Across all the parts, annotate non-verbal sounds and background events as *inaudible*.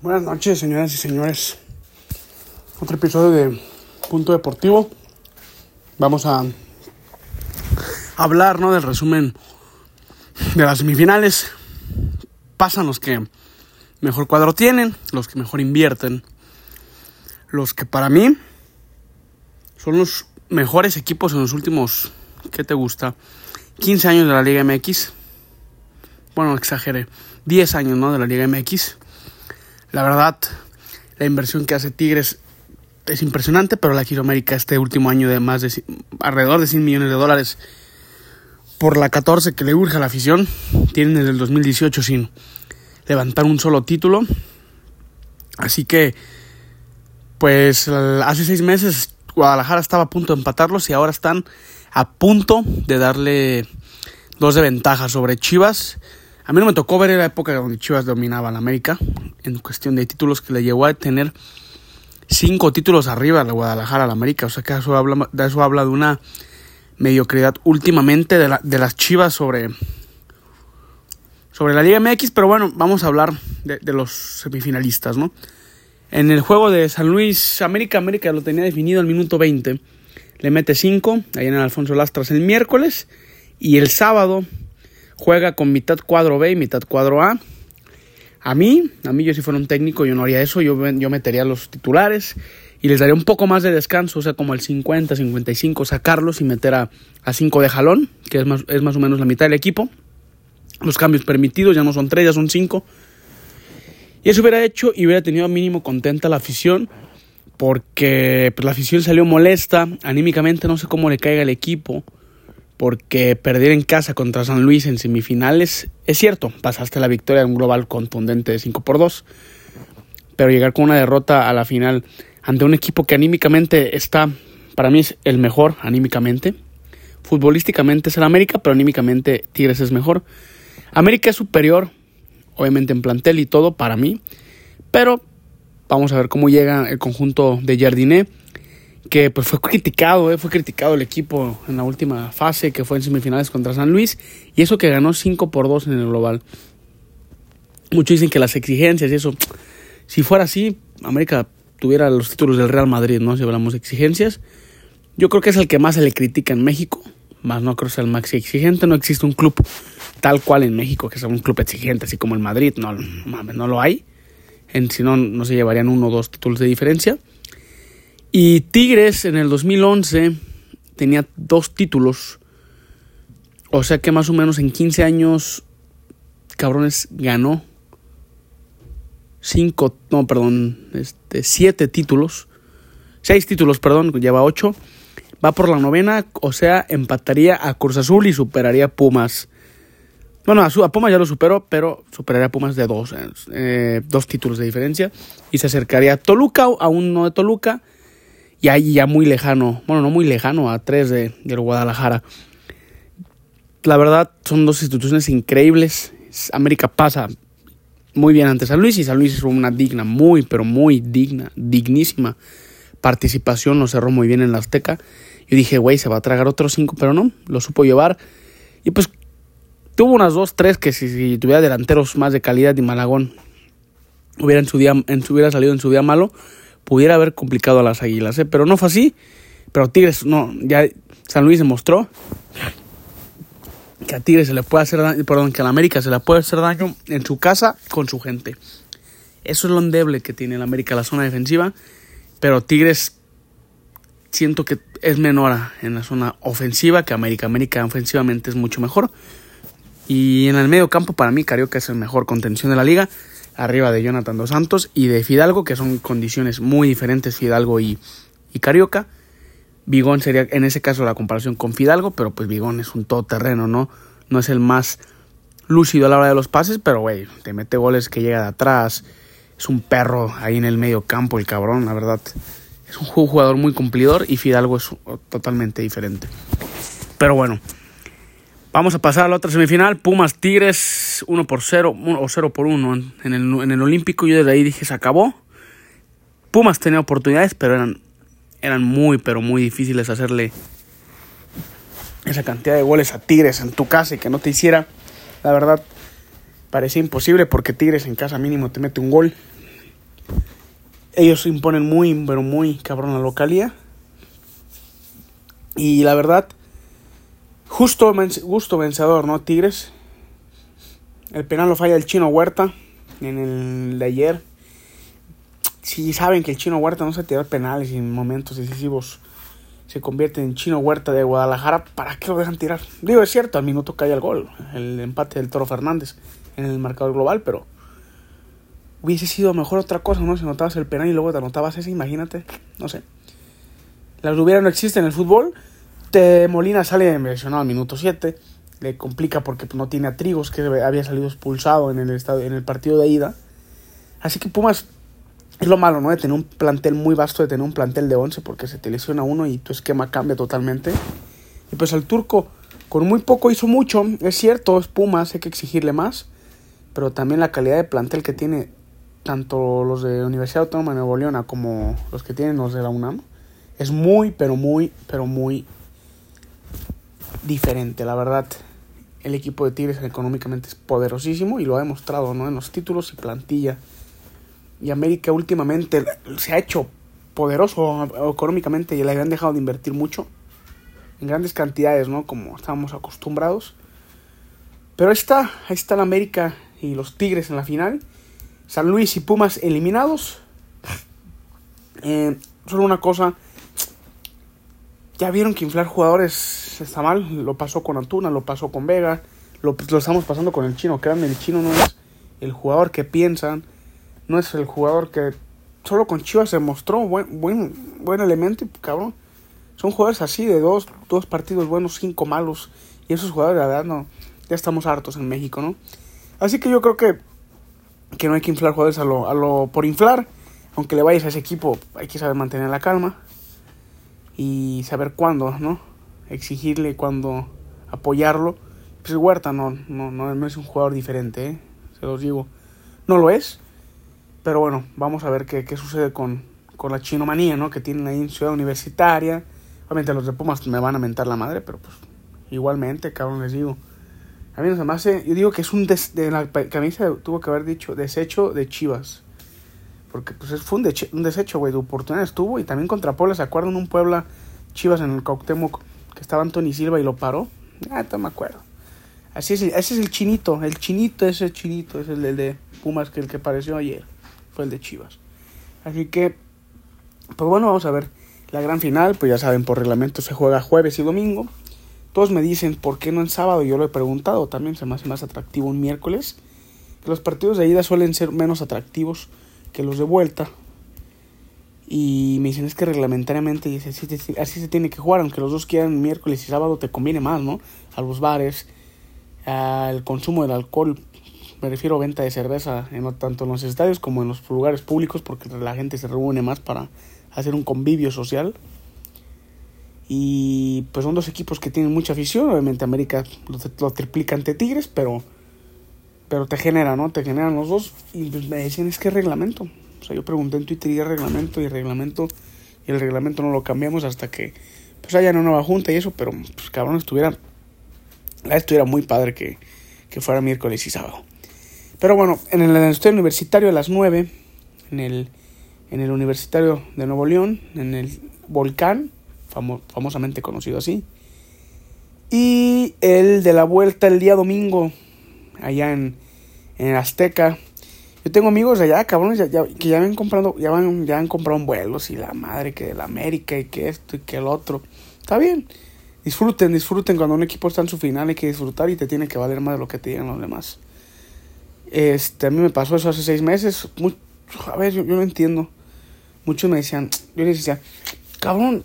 Buenas noches, señoras y señores. Otro episodio de Punto Deportivo. Vamos a hablar ¿no? del resumen de las semifinales. Pasan los que mejor cuadro tienen, los que mejor invierten, los que para mí son los mejores equipos en los últimos, ¿qué te gusta? 15 años de la Liga MX. Bueno, exageré. 10 años ¿no? de la Liga MX la verdad, la inversión que hace Tigres es impresionante, pero la América este último año de más de alrededor de 100 millones de dólares por la 14 que le urge a la afición, tienen desde el 2018 sin levantar un solo título. Así que, pues hace seis meses Guadalajara estaba a punto de empatarlos y ahora están a punto de darle dos de ventaja sobre Chivas. A mí no me tocó ver la época donde Chivas dominaba la América en cuestión de títulos que le llegó a tener cinco títulos arriba de Guadalajara a la América. O sea que eso habla, de eso habla de una mediocridad últimamente de, de las Chivas sobre, sobre la Liga MX. Pero bueno, vamos a hablar de, los semifinalistas, ¿no? En el juego de San Luis, América, América lo tenía definido al minuto 20. Le mete 5, ahí en Alfonso Lastras el miércoles. Y el sábado juega con mitad cuadro B y mitad cuadro A. A mí, a mí yo si fuera un técnico yo no haría eso, yo, yo metería los titulares y les daría un poco más de descanso, o sea, como el 50, 55, sacarlos y meter a, a 5 de jalón, que es más, es más o menos la mitad del equipo. Los cambios permitidos ya no son 3, ya son 5. Y eso hubiera hecho y hubiera tenido mínimo contenta la afición, porque pues, la afición salió molesta, anímicamente no sé cómo le caiga el equipo porque perder en casa contra San Luis en semifinales es cierto, pasaste la victoria en un global contundente de 5 por 2, pero llegar con una derrota a la final ante un equipo que anímicamente está, para mí es el mejor anímicamente, futbolísticamente es el América, pero anímicamente Tigres es mejor. América es superior, obviamente en plantel y todo, para mí, pero vamos a ver cómo llega el conjunto de Jardiné que pues fue criticado, eh, fue criticado el equipo en la última fase que fue en semifinales contra San Luis y eso que ganó 5 por 2 en el global. Muchos dicen que las exigencias y eso, si fuera así, América tuviera los títulos del Real Madrid, ¿no? Si hablamos de exigencias. Yo creo que es el que más se le critica en México, más no creo que sea el más exigente, no existe un club tal cual en México que sea un club exigente, así como el Madrid, no, no lo hay. En, si no, no se llevarían uno o dos títulos de diferencia. Y Tigres en el 2011 tenía dos títulos. O sea que más o menos en 15 años, cabrones, ganó cinco, no, perdón, este, siete títulos. Seis títulos, perdón, lleva ocho. Va por la novena, o sea, empataría a Cruz Azul y superaría a Pumas. Bueno, a, Pumas ya lo superó, pero superaría a Pumas de dos, eh, dos títulos de diferencia. Y se acercaría a Toluca, a uno de Toluca y ahí ya muy lejano, bueno, no muy lejano, a tres de, del Guadalajara. La verdad, son dos instituciones increíbles. América pasa muy bien ante San Luis y San Luis hizo una digna, muy, pero muy digna, dignísima participación. Lo cerró muy bien en la Azteca. Yo dije, güey, se va a tragar otros cinco, pero no, lo supo llevar. Y pues tuvo unas dos, tres que si, tuviera delanteros más de calidad y Malagón hubiera, en su día, en, hubiera salido en su día malo, pudiera haber complicado a las Águilas, ¿eh? pero no fue así. Pero Tigres, no, ya San Luis demostró que a Tigres se le puede hacer daño, perdón, que a la América se le puede hacer daño en su casa con su gente. Eso es lo endeble que tiene el América, la zona defensiva. Pero Tigres siento que es menor en la zona ofensiva que América. América ofensivamente es mucho mejor. Y en el medio campo, para mí, Carioca es el mejor contención de la liga arriba de Jonathan Dos Santos y de Fidalgo, que son condiciones muy diferentes, Fidalgo y, Carioca. Vigón sería en ese caso la comparación con Fidalgo, pero pues Vigón es un todoterreno, ¿no? No es el más lúcido a la hora de los pases, pero güey, te mete goles que llega de atrás. Es un perro ahí en el medio campo, el cabrón, la verdad. Es un jugador muy cumplidor y Fidalgo es totalmente diferente. Pero bueno, Vamos a pasar a la otra semifinal. Pumas Tigres 1 por 0 o 0 por 1 en el, en el Olímpico. Yo desde ahí dije se acabó. Pumas tenía oportunidades, pero eran, eran muy, pero muy difíciles hacerle esa cantidad de goles a Tigres en tu casa y que no te hiciera. La verdad, parecía imposible porque Tigres en casa mínimo te mete un gol. Ellos imponen muy, pero muy cabrón la localía. Y la verdad, justo, justo vencedor, ¿no? Tigres. El penal lo falla el chino Huerta en el de ayer. Si saben que el chino Huerta no se tira penales y en momentos decisivos se convierte en chino Huerta de Guadalajara, ¿para qué lo dejan tirar? Digo, es cierto, al minuto cae el gol, el empate del Toro Fernández en el marcador global, pero hubiese sido mejor otra cosa, ¿no? Si anotabas el penal y luego te anotabas ese, imagínate, no sé. La hubiera no existe en el fútbol. Te Molina sale mencionado al minuto 7. Le complica porque pues, no tiene a Trigos, que había salido expulsado en el, estado, en el partido de ida. Así que Pumas es lo malo, ¿no? De tener un plantel muy vasto, de tener un plantel de 11, porque se te lesiona uno y tu esquema cambia totalmente. Y pues al turco, con muy poco hizo mucho. Es cierto, es Pumas, hay que exigirle más. Pero también la calidad de plantel que tiene tanto los de Universidad Autónoma de Nuevo León como los que tienen los de la UNAM es muy, pero muy, pero muy diferente, la verdad. El equipo de Tigres económicamente es poderosísimo y lo ha demostrado, ¿no? En los títulos y plantilla. Y América últimamente se ha hecho poderoso económicamente y le habían dejado de invertir mucho. En grandes cantidades, ¿no? Como estábamos acostumbrados. Pero ahí está, ahí está la América y los Tigres en la final. San Luis y Pumas eliminados. Eh, solo una cosa ya vieron que inflar jugadores está mal. Lo pasó con Antuna, lo pasó con Vega. Lo, lo estamos pasando con el chino. Créanme, el chino no es el jugador que piensan. No es el jugador que solo con Chivas se mostró buen, buen, buen elemento. Y, cabrón, son jugadores así de dos, dos partidos buenos, cinco malos. Y esos jugadores, la verdad, no, ya estamos hartos en México, ¿no? Así que yo creo que, que no hay que inflar jugadores a lo, a lo por inflar. Aunque le vayas a ese equipo, hay que saber mantener la calma y saber cuándo, ¿no? Exigirle cuándo apoyarlo. Pues Huerta no, no, no, es un jugador diferente, ¿eh? se los digo. No lo es, pero bueno, vamos a ver qué, qué sucede con, con la chinomanía, ¿no? Que tienen ahí en Ciudad Universitaria. Obviamente los de Pumas me van a mentar la madre, pero pues igualmente, cabrón, les digo. A mí no se me hace, yo digo que es un des, de la camisa tuvo que haber dicho desecho de Chivas. Porque pues fue un, desecho, güey, de oportunidades tuvo. Y también contra Puebla, ¿se acuerdan? Un Puebla Chivas en el Cauctemoc que estaba Anthony Silva y lo paró. Ah, no me acuerdo. Así es, ese es el chinito, el chinito, ese chinito, es el, de Pumas que el que apareció ayer. Fue el de Chivas. Así que, pues bueno, vamos a ver. La gran final, pues ya saben, por reglamento se juega jueves y domingo. Todos me dicen, ¿por qué no en sábado? Yo lo he preguntado, también se me hace más atractivo un miércoles. Los partidos de ida suelen ser menos atractivos que los de vuelta. Y me dicen, es que reglamentariamente así, así se tiene que jugar, aunque los dos quieran miércoles y sábado, te conviene más, ¿no? A los bares, al consumo del alcohol, me refiero a venta de cerveza, en, tanto en los estadios como en los lugares públicos, porque la gente se reúne más para hacer un convivio social. Y pues son dos equipos que tienen mucha afición, obviamente América lo, lo triplica ante Tigres, pero pero te genera, ¿no? Te generan los dos. Y pues me decían, es que reglamento. O sea, yo pregunté en Twitter y reglamento y reglamento. Y el reglamento no lo cambiamos hasta que pues haya una nueva junta y eso. Pero pues cabrón, estuviera. Estuviera muy padre que, que fuera miércoles y sábado. Pero bueno, en el estudio universitario a las 9, en el, en el Universitario de Nuevo León, en el Volcán, famosamente conocido así. Y el de la vuelta el día domingo allá en, en Azteca. Yo tengo amigos allá, cabrones, ya, que ya van comprando, ya van, ya han comprado vuelos y la madre que de la América y que esto y que el otro. Está bien. Disfruten, disfruten. Cuando un equipo está en su final hay que disfrutar y te tiene que valer más de lo que te digan los demás. Este, a mí me pasó eso hace seis meses. a ver, yo, no entiendo. Muchos me decían, yo les decía, cabrón,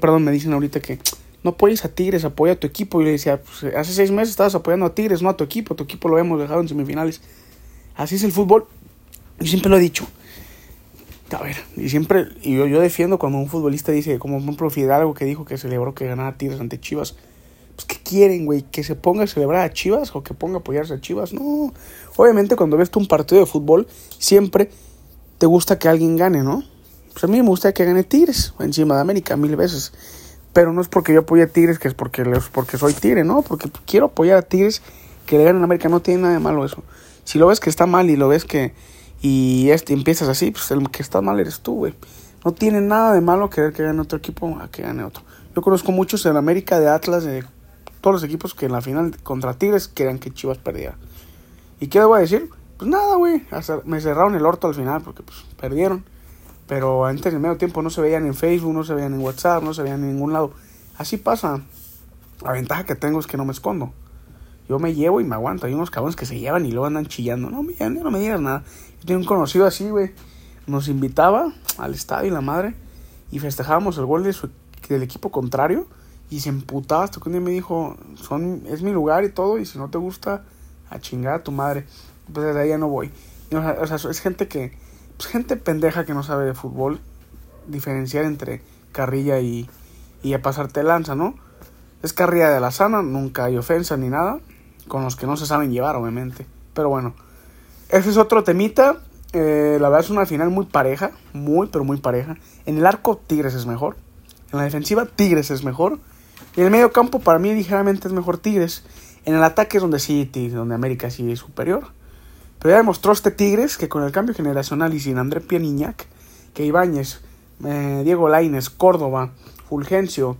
perdón, me dicen ahorita que no apoyes a Tigres, apoya a tu equipo. Y le decía, pues, hace seis meses estabas apoyando a Tigres, no a tu equipo. Tu equipo lo hemos dejado en semifinales. Así es el fútbol. Yo siempre lo he dicho. A ver, y siempre, y yo, yo defiendo cuando un futbolista dice, como un profe algo que dijo que celebró que ganaba Tigres ante Chivas. Pues, ¿qué quieren, güey? ¿Que se ponga a celebrar a Chivas o que ponga a apoyarse a Chivas? No. Obviamente, cuando ves tú un partido de fútbol, siempre te gusta que alguien gane, ¿no? Pues a mí me gusta que gane Tigres encima de América mil veces. Pero no es porque yo apoye a Tigres, que es porque, porque soy Tigre, ¿no? Porque quiero apoyar a Tigres que le ganen a América. No tiene nada de malo eso. Si lo ves que está mal y lo ves que, y este empiezas así, pues el que está mal eres tú, güey. No tiene nada de malo querer que gane otro equipo a que gane otro. Yo conozco muchos en América de Atlas, de todos los equipos que en la final contra Tigres querían que Chivas perdiera. ¿Y qué debo decir? Pues nada, güey. Me cerraron el orto al final porque pues perdieron. Pero antes en el medio tiempo no se veían en Facebook, no se veían en WhatsApp, no se veían en ningún lado. Así pasa. La ventaja que tengo es que no me escondo. Yo me llevo y me aguanto. Hay unos cabrones que se llevan y luego andan chillando. No, mira, no me digas nada. Yo tengo un conocido así, güey. Nos invitaba al estadio y la madre. Y festejábamos el gol de su, del equipo contrario. Y se emputaba hasta que un día me dijo, son, es mi lugar y todo. Y si no te gusta, a chingar a tu madre. Pues desde ahí ya no voy. o sea, es gente que pues, gente pendeja que no sabe de fútbol diferenciar entre carrilla y, y a pasarte lanza, ¿no? Es carrilla de la sana, nunca hay ofensa ni nada, con los que no se saben llevar, obviamente. Pero bueno, ese es otro temita. Eh, la verdad es una final muy pareja, muy, pero muy pareja. En el arco, Tigres es mejor. En la defensiva, Tigres es mejor. En el medio campo, para mí, ligeramente es mejor Tigres. En el ataque es donde sí, donde América sí es superior. Pero ya demostró este Tigres que con el cambio generacional y sin André Pianiñac, que Ibáñez, eh, Diego Laines, Córdoba, Fulgencio,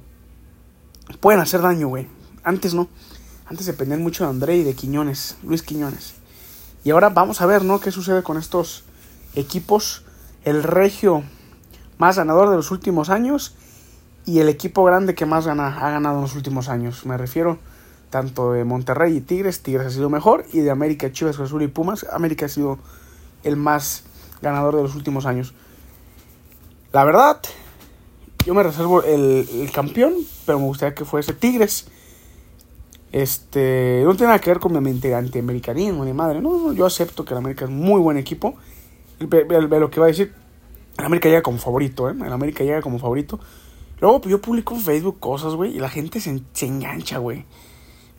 pueden hacer daño, güey. Antes no. Antes dependían mucho de André y de Quiñones, Luis Quiñones. Y ahora vamos a ver, ¿no? ¿Qué sucede con estos equipos? El regio más ganador de los últimos años y el equipo grande que más gana, ha ganado en los últimos años. Me refiero tanto de Monterrey y Tigres, Tigres ha sido mejor, y de América, Chivas, Azul y Pumas, América ha sido el más ganador de los últimos años. La verdad, yo me reservo el, campeón, pero me gustaría que fuese Tigres. Este, no tiene nada que ver con mi anti-americanismo ni madre. No, yo acepto que el América es muy buen equipo. lo que va a decir, el América llega como favorito, ¿eh? El América llega como favorito. Luego pues, yo publico en Facebook cosas, güey, y la gente se, se engancha, güey.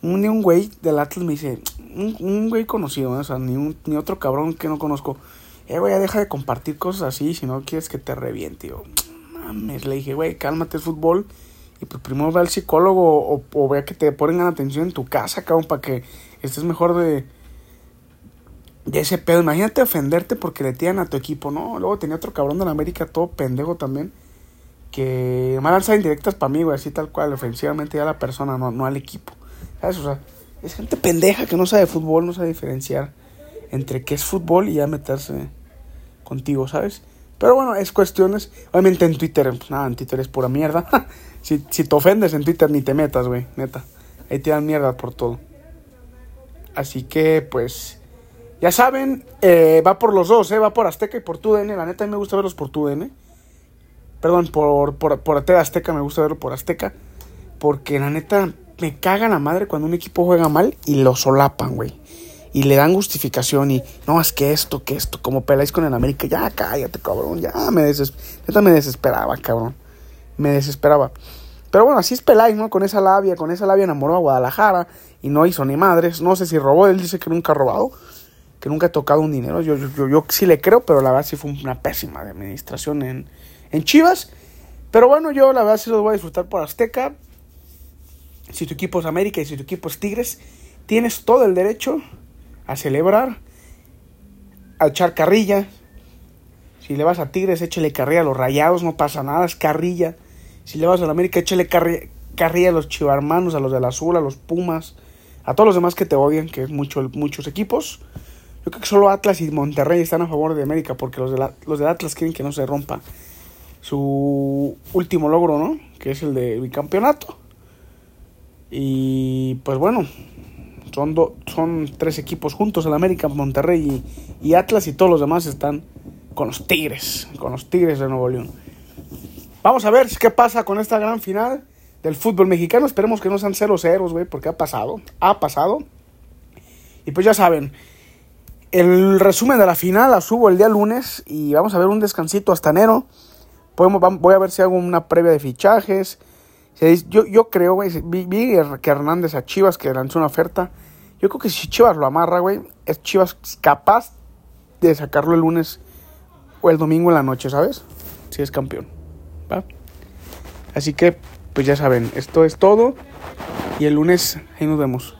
Un, un güey del Atlas me dice, un, güey conocido, o sea, ni, un, ni otro cabrón que no conozco. Eh, güey, ya deja de compartir cosas así si no quieres que te reviente. Yo, mames, le dije, güey, cálmate el fútbol. Y pues primero ve al psicólogo o, o vea que te pongan atención en tu casa, cabrón, para que estés mejor de, de ese pedo. Imagínate ofenderte porque le tiran a tu equipo, ¿no? Luego tenía otro cabrón de la América, todo pendejo también, que me lanzaba indirectas para mí, güey, así tal cual, ofensivamente ya a la persona, no, no al equipo. Es gente pendeja que no sabe fútbol, no sabe diferenciar entre qué es fútbol y ya meterse contigo, ¿sabes? Pero bueno, es cuestiones. Obviamente en Twitter, pues nada, en Twitter es pura mierda. *laughs* si, si te ofendes en Twitter, ni te metas, güey, neta. Ahí te dan mierda por todo. Así que, pues, ya saben, eh, va por los dos, ¿eh? Va por Azteca y por TUDN. La neta, a mí me gusta verlos por TUDN. Perdón, por, por, por Azteca, me gusta verlo por Azteca. Porque la neta, me cagan la madre cuando un equipo juega mal y lo solapan, güey. Y le dan justificación y, no, es que esto, que esto, como peláis con el América, ya cállate, cabrón, ya me, me desesperaba, cabrón. Me desesperaba. Pero bueno, así es Peláez, ¿no? Con esa labia, con esa labia enamoró a Guadalajara y no hizo ni madres. No sé si robó, él dice que nunca ha robado, que nunca ha tocado un dinero. Yo, yo, yo, sí le creo, pero la verdad sí fue una pésima administración en, en Chivas. Pero bueno, yo la verdad sí los voy a disfrutar por Azteca si tu equipo es América y si tu equipo es Tigres, tienes todo el derecho a celebrar, a echar carrilla. Si le vas a Tigres, échale carrilla a los rayados, no pasa nada, es carrilla. Si le vas a la América, échale carrilla, a los chivarmanos, a los del azul, a los pumas, a todos los demás que te odian, que es mucho, muchos equipos. Yo creo que solo Atlas y Monterrey están a favor de América porque los de, los de Atlas quieren que no se rompa su último logro, ¿no? Que es el de bicampeonato. Y pues bueno, son, son tres equipos juntos, el América, Monterrey y, Atlas y todos los demás están con los Tigres, con los Tigres de Nuevo León. Vamos a ver qué pasa con esta gran final del fútbol mexicano. Esperemos que no sean 0-0, güey, porque ha pasado, ha pasado. Y pues ya saben, el resumen de la final la subo el día lunes y vamos a ver un descansito hasta enero. Podemos, voy a ver si hago una previa de fichajes yo, yo creo, güey, vi, que Hernández a Chivas que lanzó una oferta. Yo creo que si Chivas lo amarra, güey, es Chivas capaz de sacarlo el lunes o el domingo en la noche, ¿sabes? Si es campeón. ¿va? Así que, pues ya saben, esto es todo. Y el lunes ahí nos vemos.